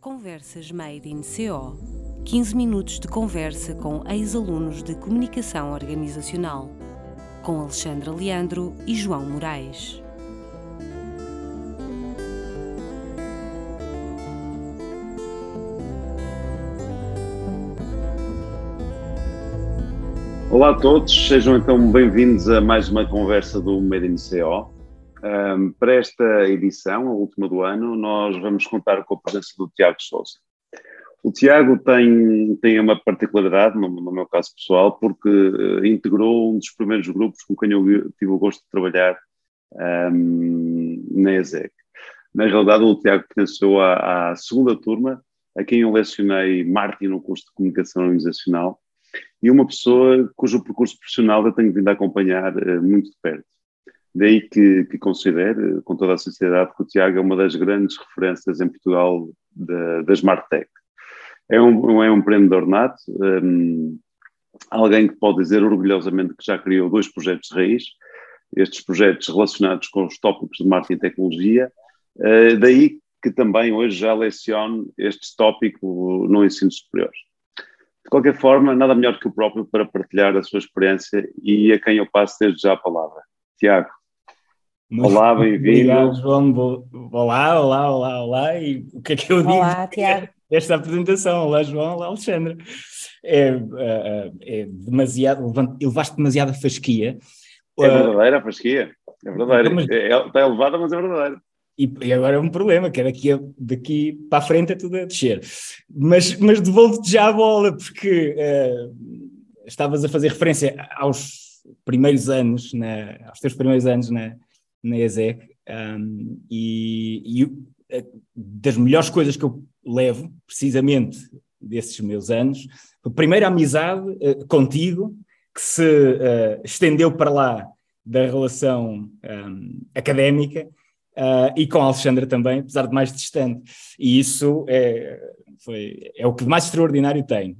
Conversas Made in CO 15 minutos de conversa com ex-alunos de Comunicação Organizacional, com Alexandra Leandro e João Moraes. Olá a todos, sejam então bem-vindos a mais uma conversa do Made in CO. Um, para esta edição, a última do ano, nós vamos contar com a presença do Tiago Souza. O Tiago tem, tem uma particularidade, no, no meu caso pessoal, porque uh, integrou um dos primeiros grupos com quem eu tive o gosto de trabalhar um, na ESEC. Na realidade, o Tiago pertenceu à, à segunda turma, a quem eu lecionei marketing no curso de comunicação organizacional, e uma pessoa cujo percurso profissional eu tenho vindo a acompanhar uh, muito de perto. Daí que, que considero, com toda a sinceridade, que o Tiago é uma das grandes referências em Portugal da, da Smart Tech. É um, é um empreendedor nato, um, alguém que pode dizer orgulhosamente que já criou dois projetos de raiz, estes projetos relacionados com os tópicos de marketing e tecnologia, uh, daí que também hoje já leciono este tópico no ensino superior. De qualquer forma, nada melhor que o próprio para partilhar a sua experiência e a quem eu passo desde já a palavra. Tiago. Muito olá, bem-vindo. Obrigado, João. Olá, olá, olá, olá. E o que é que eu digo? Olá, Tiago. Esta apresentação. Olá, João. Olá, Alexandre. É, é, é demasiado, elevaste demasiada fasquia. É verdadeira a fasquia. É verdadeira. Mas, é, está elevada, mas é verdadeira. E, e, agora é um problema, que é daqui, a, daqui para a frente é tudo a descer. Mas, mas devolvo-te já a bola, porque uh, estavas a fazer referência aos primeiros anos, na, aos teus primeiros anos na, na ESEC, um, e, e eh, das melhores coisas que eu levo, precisamente desses meus anos, foi a primeira amizade uh, contigo, que se uh, estendeu para lá da relação um, académica, uh, e com a Alexandra também, apesar de mais distante. E isso é, foi, é o que mais extraordinário tem.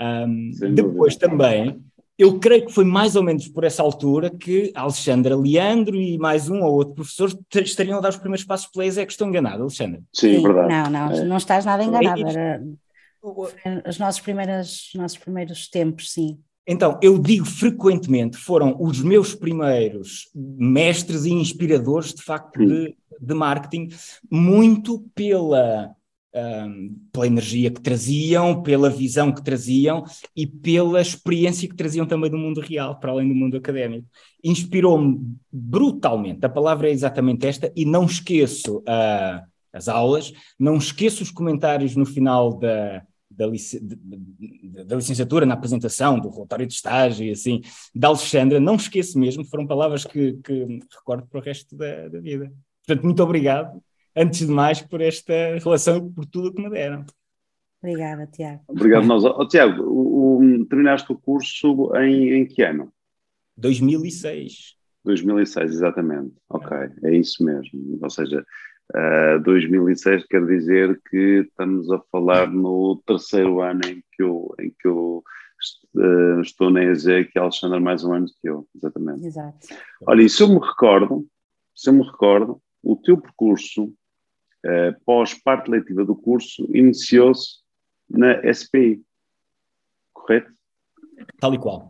Um, depois também, eu creio que foi mais ou menos por essa altura que Alexandra Leandro e mais um ou outro professor estariam a dar os primeiros passos pela ESE, que estou enganado, Alexandra. Sim, Sim verdade. Não, não, é. não estás nada enganado. Era os nossos primeiros, nossos primeiros tempos, sim. Então, eu digo frequentemente, foram os meus primeiros mestres e inspiradores, de facto, de, de marketing, muito pela, um, pela energia que traziam, pela visão que traziam e pela experiência que traziam também do mundo real, para além do mundo académico. Inspirou-me brutalmente, a palavra é exatamente esta, e não esqueço uh, as aulas, não esqueço os comentários no final da da, lic da, licenciatura na apresentação do relatório de estágio e assim, da Alexandra, não esqueço mesmo, foram palavras que, que recordo para o resto da, da, vida. Portanto, muito obrigado, antes de mais, por esta relação e por tudo o que me deram. Obrigada, Tiago. Obrigado, nós. Oh, Tiago, o, o, terminaste o curso em, em que ano? 2006. 2006, exatamente. Ok, é isso mesmo. Ou seja, Uh, 2006 quer dizer que estamos a falar no terceiro ano em que eu, em que eu uh, estou na EZ, que a Alexandra mais um ano que eu, exatamente. Exato. Olha, e se eu me recordo, se eu me recordo, o teu percurso uh, pós-parte leitiva do curso iniciou-se na SPI, correto? Tal e qual.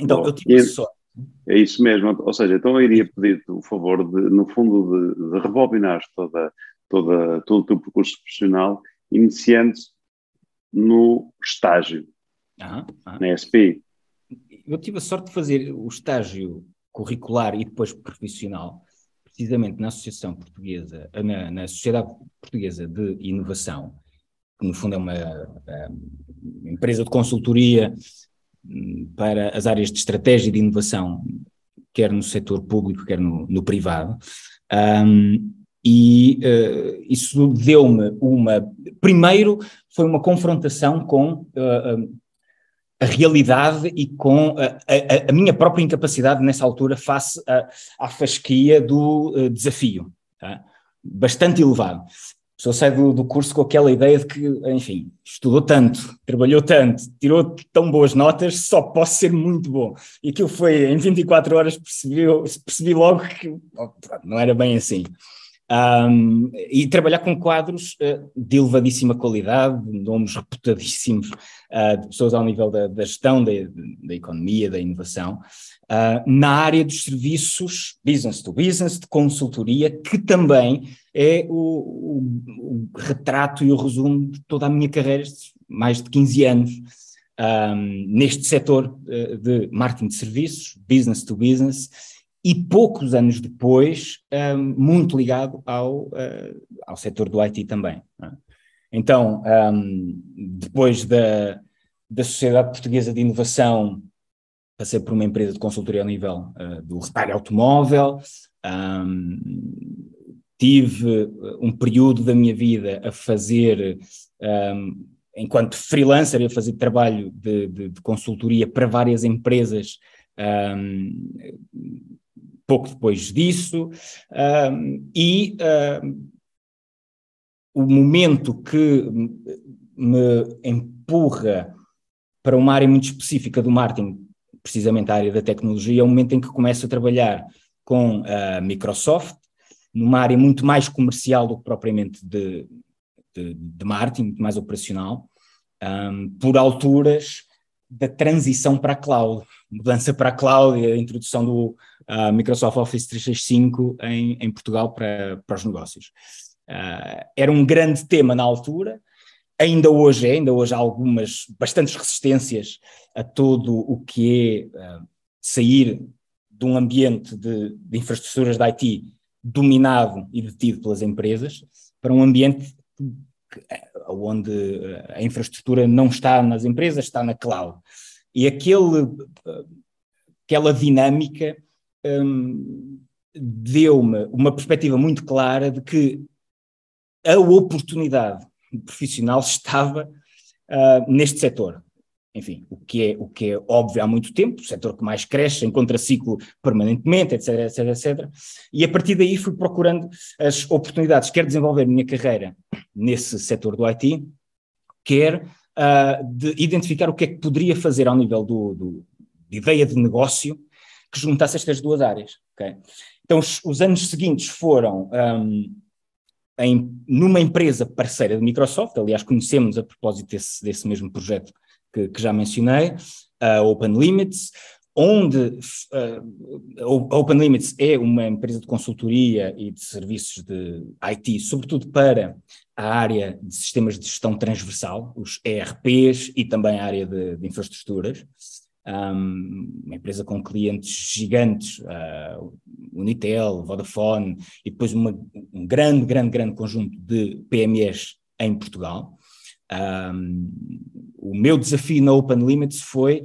Então, Bom, eu tive e... sorte é isso mesmo, ou seja, então eu iria pedir-te o favor de, no fundo, de, de rebobinar toda, toda, todo o teu percurso profissional, iniciando no estágio, aham, aham. na SPI. Eu tive a sorte de fazer o estágio curricular e depois profissional, precisamente na Associação Portuguesa, na, na Sociedade Portuguesa de Inovação, que no fundo é uma, uma empresa de consultoria para as áreas de estratégia de inovação, quer no setor público, quer no, no privado. Um, e uh, isso deu-me uma. Primeiro, foi uma confrontação com uh, a realidade e com a, a, a, minha própria incapacidade nessa altura face à fasquia do uh, desafio, tá? bastante elevado pessoa sai do, do, curso com aquela ideia de que, enfim, estudou tanto, trabalhou tanto, tirou tão boas notas, só posso ser muito bom. E aquilo foi, em 24 horas, percebi, percebi logo que oh, não era bem assim. Um, e trabalhar com quadros uh, de elevadíssima qualidade, nomes reputadíssimos, uh, de pessoas ao nível da, da gestão, da, da, economia, da inovação, uh, na área dos serviços business to business, de consultoria, que também é o, o, o retrato e o resumo de toda a minha carreira, mais de 15 anos, um, neste setor de marketing de serviços, business to business, e poucos anos depois, um, muito ligado ao, uh, ao setor do IT também. É? Então, um, depois da, da Sociedade Portuguesa de Inovação, passei por uma empresa de consultoria ao nível uh, do retalho automóvel, um, tive um período da minha vida a fazer, enquanto freelancer, a fazer trabalho de, de, de consultoria para várias empresas um, pouco depois disso, e o momento que me empurra para uma área muito específica do marketing, precisamente a área da tecnologia, é o momento em que começo a trabalhar com a Microsoft, numa área muito mais comercial do que propriamente de, de, de marketing, muito mais operacional, um, por alturas da transição para a cloud, mudança para a cloud e a introdução do uh, Microsoft Office 365 em, em Portugal para, para os negócios. Uh, era um grande tema na altura, ainda hoje é, ainda hoje há algumas, bastantes resistências a todo o que é uh, sair de um ambiente de, de infraestruturas de IT dominado e detido pelas empresas para um ambiente onde eh, a infraestrutura não está nas empresas, está na cloud. E aquele, aquela dinâmica um, deu-me uma perspectiva muito clara de que a oportunidade profissional estava uh, neste setor enfim, o que, é, o que é óbvio há muito tempo, o setor que mais cresce, encontra ciclo permanentemente, etc, etc, etc. E a partir daí fui procurando as oportunidades, quer desenvolver a minha carreira nesse setor do IT, quer uh, de identificar o que é que poderia fazer ao nível do, do, de ideia de negócio que juntasse estas duas áreas. Okay? Então, os, os, anos seguintes foram um, em, numa empresa parceira de Microsoft, aliás, conhecemos a propósito desse, desse mesmo projeto que, que já mencionei, a Open Limits, onde uh, a Open Limits é uma empresa de consultoria e de serviços de IT, sobretudo para a área de sistemas de gestão transversal, os ERPs e também a área de, de infraestruturas. Um, uma empresa com clientes gigantes, uh, Unitel, Vodafone, e depois uma, um grande, grande, grande conjunto de PMEs em Portugal. Um, o meu desafio na Open Limits foi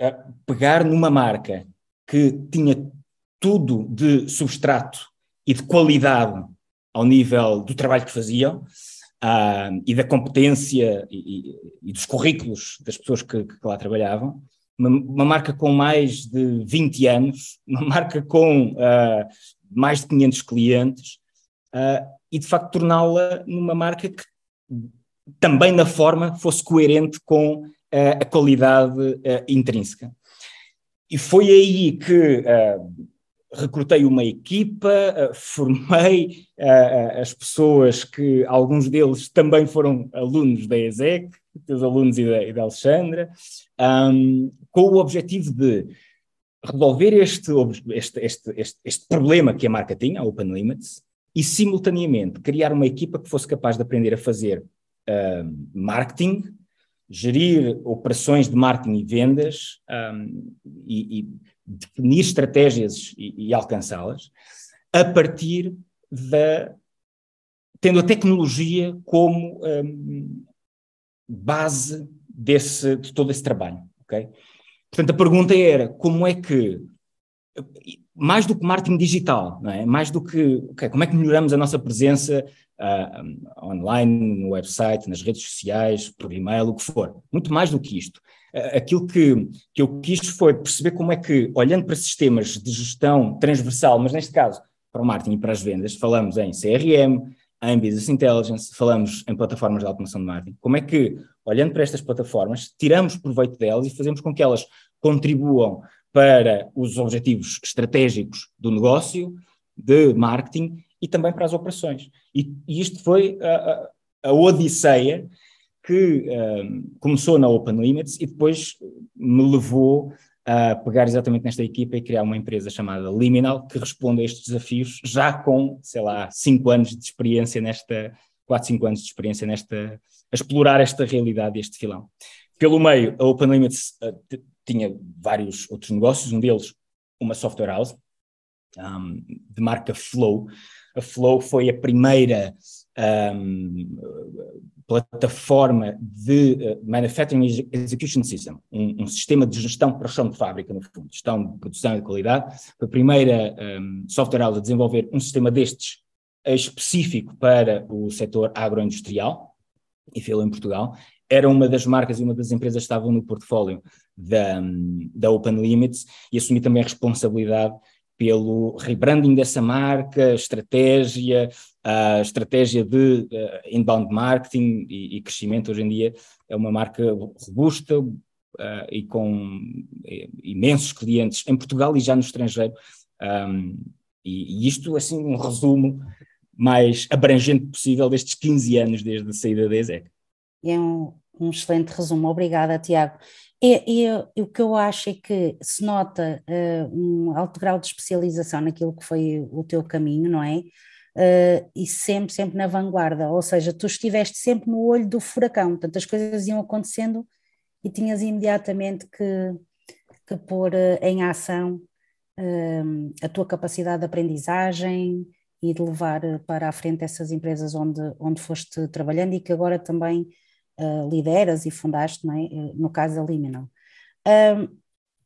uh, pegar numa marca que tinha tudo de substrato e de qualidade ao nível do trabalho que faziam uh, e da competência e, e, e, dos currículos das pessoas que, que lá trabalhavam. Uma, uma, marca com mais de 20 anos, uma marca com uh, mais de 500 clientes, uh, e de facto torná-la numa marca que também na forma fosse coerente com uh, a qualidade uh, intrínseca. E foi aí que uh, recrutei uma equipa, formei as pessoas que alguns deles também foram alunos da ESEC, os alunos e da, e da Alexandra, um, com o objetivo de resolver este, este, este, este problema que a marca tinha, a Open Limits, e simultaneamente criar uma equipa que fosse capaz de aprender a fazer uh, marketing, gerir operações de marketing e vendas um, e, e, definir estratégias e, e alcançá-las a partir da tendo a tecnologia como um, base desse, de todo esse trabalho, ok? Portanto, a pergunta era como é que mais do que marketing digital, é? Mais do que okay, como é que melhoramos a nossa presença uh, online, no website, nas redes sociais, por e-mail, o que for. Muito mais do que isto. Uh, aquilo que, que eu quis foi perceber como é que, olhando para sistemas de gestão transversal, mas neste caso para o marketing e para as vendas, falamos em CRM, em Business Intelligence, falamos em plataformas de automação de marketing. Como é que, olhando para estas plataformas, tiramos proveito delas e fazemos com que elas contribuam para os objetivos estratégicos do negócio, de marketing e também para as operações. E, e isto foi a, a, a odisseia que um, começou na Open Limits e depois me levou a pegar exatamente nesta equipa e criar uma empresa chamada Liminal que responde a estes desafios já com, sei lá, cinco anos de experiência nesta, quatro, cinco anos de experiência nesta, a explorar esta realidade, este filão. Pelo meio, a Open Limits uh, tinha vários outros negócios, um deles uma software house um, de marca Flow. A Flow foi a primeira um, plataforma de uh, Manufacturing Execution System, um, um, sistema de gestão para chão de fábrica, no fundo, gestão de produção e de qualidade. Foi a primeira software house a desenvolver um sistema destes específico para o setor agroindustrial e fê-lo em Portugal. Era uma das marcas e uma das empresas que estavam no portfólio da, da Open Limits e assumi também a responsabilidade pelo rebranding dessa marca, estratégia, a estratégia de uh, inbound marketing e, e, crescimento. Hoje em dia é uma marca robusta uh, e com uh, imensos clientes em Portugal e já no estrangeiro. Um, e, e, isto, assim, um resumo mais abrangente possível destes 15 anos desde a saída da ESEC. É um, um excelente resumo, obrigada, Tiago. E, e, o que eu acho é que se nota uh, um alto grau de especialização naquilo que foi o teu caminho, não é? Uh, e sempre, sempre na vanguarda, ou seja, tu estiveste sempre no olho do furacão, portanto as coisas iam acontecendo e tinhas imediatamente que, que pôr uh, em ação a tua capacidade de aprendizagem e de levar para a frente essas empresas onde, onde foste trabalhando e que agora também uh, lideras e fundaste, é? Eh, no caso da Liminal. Um,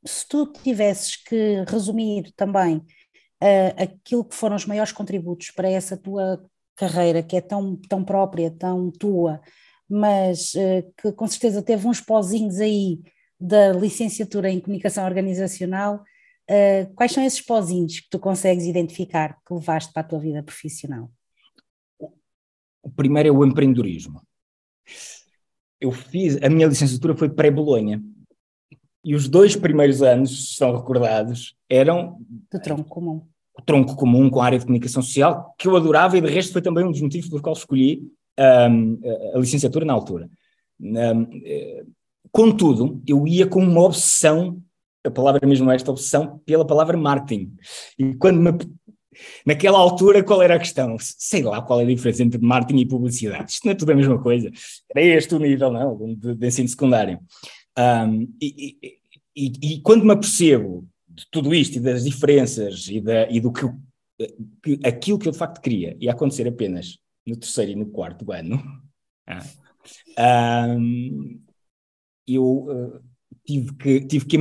se tu tivesses que resumir também uh, aquilo que foram os maiores contributos para essa tua carreira, que é tão, tão própria, tão tua, mas uh, que com certeza teve uns pozinhos aí da licenciatura em comunicação organizacional, uh, quais são esses pozinhos que tu consegues identificar que levaste para a tua vida profissional? O primeiro é o empreendedorismo eu fiz, a minha licenciatura foi pré-Bolonha. E os dois primeiros anos, estão recordados, eram. Do tronco comum. O tronco comum com a área de comunicação social, que eu adorava e de resto foi também um dos motivos pelo qual escolhi um, a licenciatura na altura. Um, eh, contudo, eu ia com uma obsessão, a palavra mesmo é esta, obsessão pela palavra marketing. E quando me Naquela altura, qual era a questão? Sei lá qual é a diferença entre marketing e publicidade. Isto não é tudo a mesma coisa. Era este o nível, não? De, de ensino secundário. Um, e, e, e, e, quando me apercebo de tudo isto e das diferenças e, da, e do que, que, aquilo que eu de facto queria ia acontecer apenas no terceiro e no quarto ano, ah, um, eu uh, tive, que, tive, que,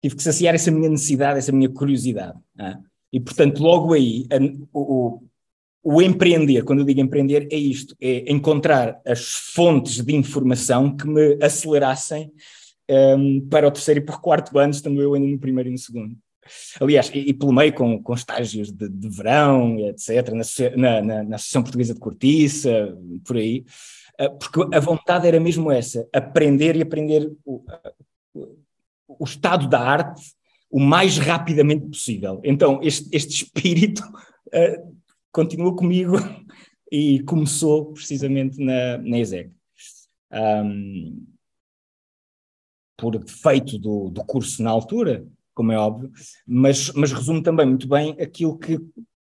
tive que saciar essa minha necessidade, essa minha curiosidade. Ah, e, portanto, logo aí, a, o, o empreender, quando eu digo empreender, é isto: é encontrar as fontes de informação que me acelerassem um, para o terceiro e para o quarto ano, estando eu ainda no primeiro e no segundo. Aliás, e, e pelo meio com, com estágios de, de verão, etc., na, na, na Associação Portuguesa de Cortiça, por aí, uh, porque a vontade era mesmo essa: aprender e aprender o, o, o estado da arte o mais rapidamente possível. Então, este, este espírito uh, continua comigo e começou precisamente na, na ESEC. Um, por defeito do, do curso na altura, como é óbvio, mas, mas resume também muito bem aquilo que,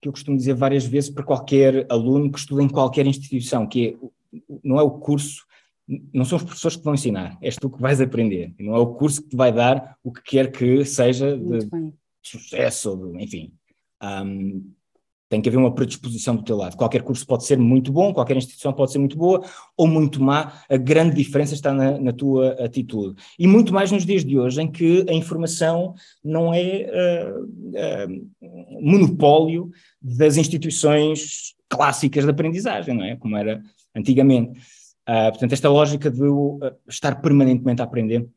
que eu costumo dizer várias vezes para qualquer aluno que estuda em qualquer instituição, que é, não é o curso não são os professores que vão ensinar, és tu que vais aprender. Não é o curso que te vai dar o que quer que seja de sucesso, de, enfim. Um, tem que haver uma predisposição do teu lado. Qualquer curso pode ser muito bom, qualquer instituição pode ser muito boa ou muito má. A grande diferença está na, na tua atitude. E muito mais nos dias de hoje, em que a informação não é uh, uh, monopólio das instituições clássicas de aprendizagem, não é? Como era antigamente. Uh, portanto, esta lógica de uh, estar permanentemente a aprender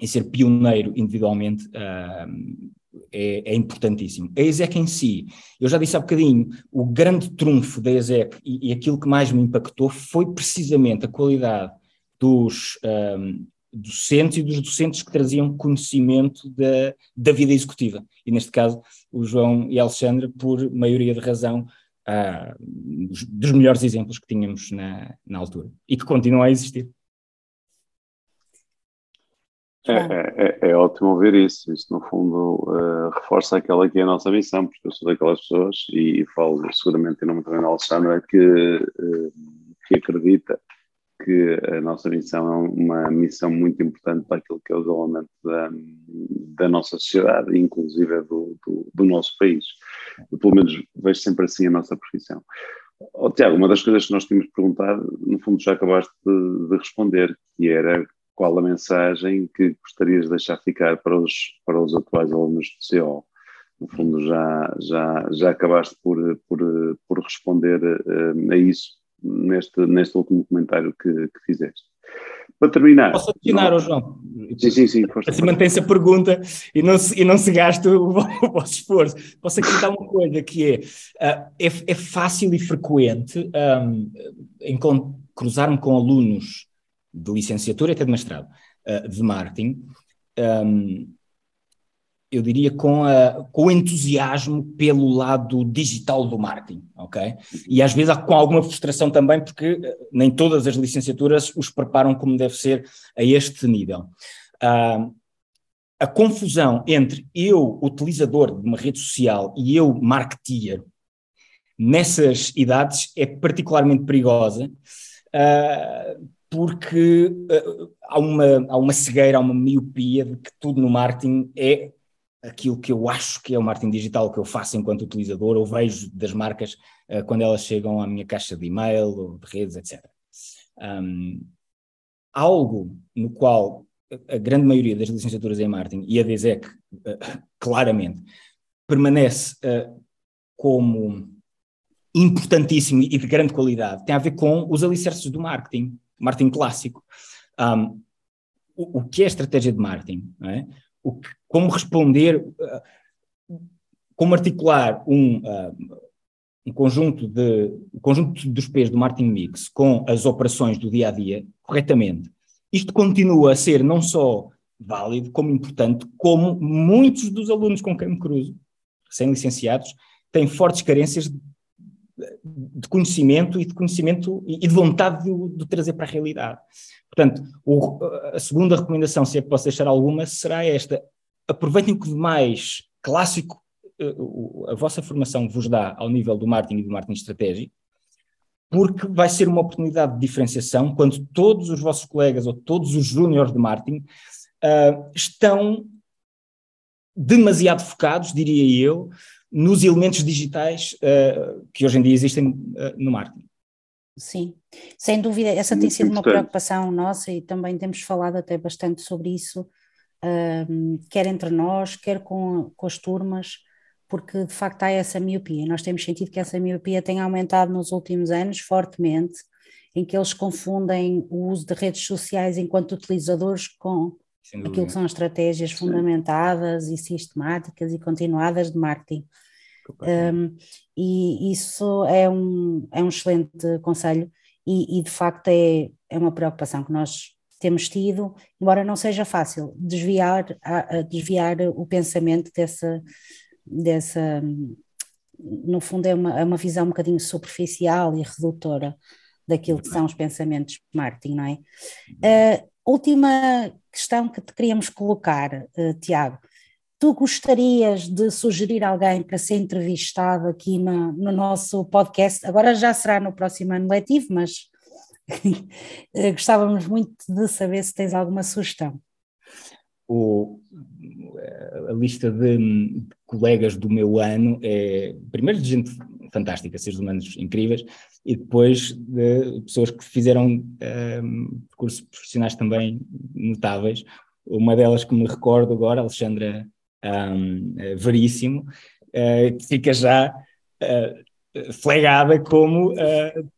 e ser pioneiro individualmente uh, é, é, importantíssimo. A ESEC em si, eu já disse há bocadinho, o grande trunfo da ESEC e, e aquilo que mais me impactou foi precisamente a qualidade dos um, docentes e dos docentes que traziam conhecimento da, da vida executiva. E neste caso, o João e a Alexandra, por maioria de razão, uh, dos, dos, melhores exemplos que tínhamos na, na altura e que continuam a existir. É, é, é, é, ótimo ouvir isso. Isto, no fundo, uh, reforça aquela que é a nossa missão, porque eu sou daquelas pessoas, e, falo seguramente em nome também da Alexandre, que, uh, que acredita que a nossa missão é uma missão muito importante para aquilo que é o desenvolvimento da, da nossa sociedade, inclusive do, do, do, nosso país. Eu, pelo menos, vejo sempre assim a nossa profissão. Oh, Tiago, uma das coisas que nós tínhamos perguntado, no fundo já acabaste de, de responder, que era qual a mensagem que gostarias de deixar ficar para os, para os atuais alunos do CO? No fundo, já, já, já acabaste por, por, por responder uh, a isso neste, neste último comentário que, que fizeste. Para terminar. Posso adicionar, não... João? Sim, sim, sim. Assim mantém-se a pergunta e não se, e não se gasta o, o vosso esforço. Posso acrescentar uma coisa que é, uh, é, é, fácil e frequente um, cruzar-me com alunos de licenciatura e até de mestrado, uh, de marketing, um, eu diria com, a, com o entusiasmo pelo lado digital do marketing, ok? E às vezes com alguma frustração também, porque eh, nem todas as licenciaturas os preparam como deve ser a este nível. Uh, a confusão entre eu, utilizador de uma rede social, e eu, marketeer, nessas idades é particularmente perigosa, uh, porque uh, há, uma, há uma cegueira, há uma miopia de que tudo no marketing é aquilo que eu acho que é o marketing digital que eu faço enquanto utilizador, ou vejo das marcas uh, quando elas chegam à minha caixa de e-mail ou de redes, etc. Um, algo no qual a grande maioria das licenciaturas em marketing e a DESEC, uh, claramente, permanece uh, como importantíssimo e de grande qualidade, tem a ver com os alicerces do marketing, marketing clássico. Um, o, o, que é estratégia de marketing? É? O que, como responder, uh, como articular um, uh, um conjunto de um conjunto dos P's do marketing mix com as operações do dia a dia corretamente. Isto continua a ser não só válido, como importante, como muitos dos alunos com quem me cruzo, recém-licenciados, têm fortes carências de, de conhecimento e de conhecimento e de vontade de, de trazer para a realidade. Portanto, o, a segunda recomendação, se é que posso deixar alguma, será esta: aproveitem o que mais clássico uh, a vossa formação vos dá ao nível do marketing e do marketing estratégico, porque vai ser uma oportunidade de diferenciação quando todos os vossos colegas ou todos os júniores de marketing uh, estão demasiado focados, diria eu, nos elementos digitais uh, que hoje em dia existem uh, no marketing. Sim, sem dúvida, essa tem sido uma preocupação nossa e também temos falado até bastante sobre isso quer entre nós, quer com, com as turmas, porque de facto há essa miopia. Nós temos sentido que essa miopia tem aumentado nos últimos anos fortemente, em que eles confundem o uso de redes sociais enquanto utilizadores com aquilo que são estratégias Sim. fundamentadas e sistemáticas e continuadas de marketing. Um, e isso é um, é um excelente conselho e, e, de facto é, é uma preocupação que nós temos tido, embora não seja fácil desviar, a, a desviar o pensamento dessa, dessa, no fundo é uma, é uma visão um bocadinho superficial e redutora daquilo que são os pensamentos de marketing, não é? Uh, última questão que te queríamos colocar, uh, Tiago, tu gostarias de sugerir alguém para ser entrevistado aqui no, no nosso podcast? Agora já será no próximo ano letivo, mas gostávamos muito de saber se tens alguma sugestão. O, a lista de colegas do meu ano é, primeiro, de gente fantástica, seres humanos incríveis, e depois de pessoas que fizeram um, ehm, cursos profissionais também notáveis. Uma delas que me recordo agora, Alexandra um, ehm, Veríssimo, uh, fica já uh, flegada como uh,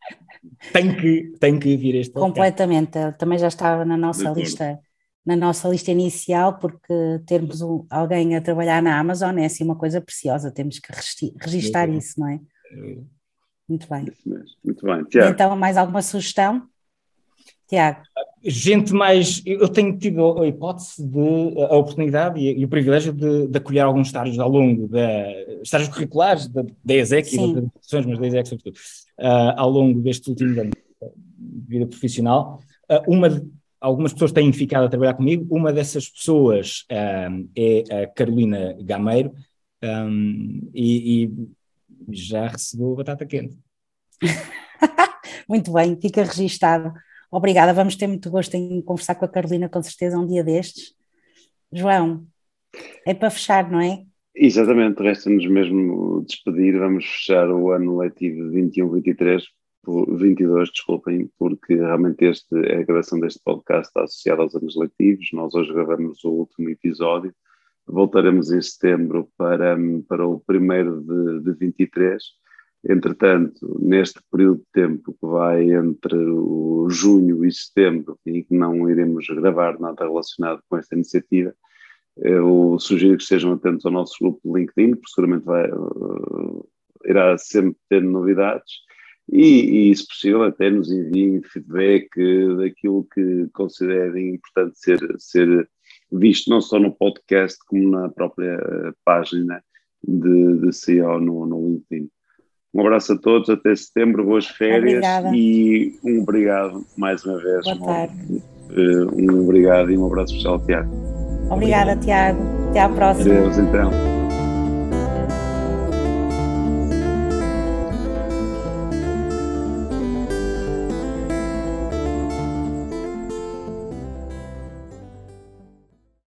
tem que, tem que vir este Completamente, também já estava na nossa lista na nossa lista inicial, porque termos um, alguém a trabalhar na Amazon é assim uma coisa preciosa, temos que registar isso, não é? Muito bem. Muito bem. Tiago. Então, mais alguma sugestão? Tiago? Gente mais. Eu tenho tido a hipótese de. a oportunidade e, e o privilégio de, de, acolher alguns estágios ao longo da. estágios curriculares da, da ESEC e das instituições, mas da ESEC sobretudo, uh, ao longo destes últimos anos de vida profissional. Uh, uma de, algumas pessoas têm ficado a trabalhar comigo, uma dessas pessoas um, é a Carolina Gameiro um, e, e já recebeu batata quente. muito bem, fica registado. Obrigada, vamos ter muito gosto em conversar com a Carolina, com certeza, um dia destes. João, é para fechar, não é? Exatamente, resta-nos mesmo despedir, vamos fechar o ano letivo 21-23, 22, desculpem, porque realmente este, a gravação deste podcast está associada aos anos letivos, nós hoje gravamos o último episódio, voltaremos em setembro para, para o primeiro de, de 23, Entretanto, neste período de tempo que vai entre o junho e setembro, e que não iremos gravar nada relacionado com esta iniciativa, eu sugiro que estejam atentos ao nosso grupo de LinkedIn, porque seguramente vai, uh, irá sempre ter novidades, e, e, se possível, até nos enviem feedback daquilo que considerem importante ser, ser visto, não só no podcast, como na própria página de, de CEO no, no LinkedIn. Um abraço a todos, até setembro, boas férias Obrigada. e um obrigado mais uma vez. Boa tarde. Um, um obrigado e um abraço especial, Tiago. Obrigada, Tiago. Até à próxima. Adeus, então.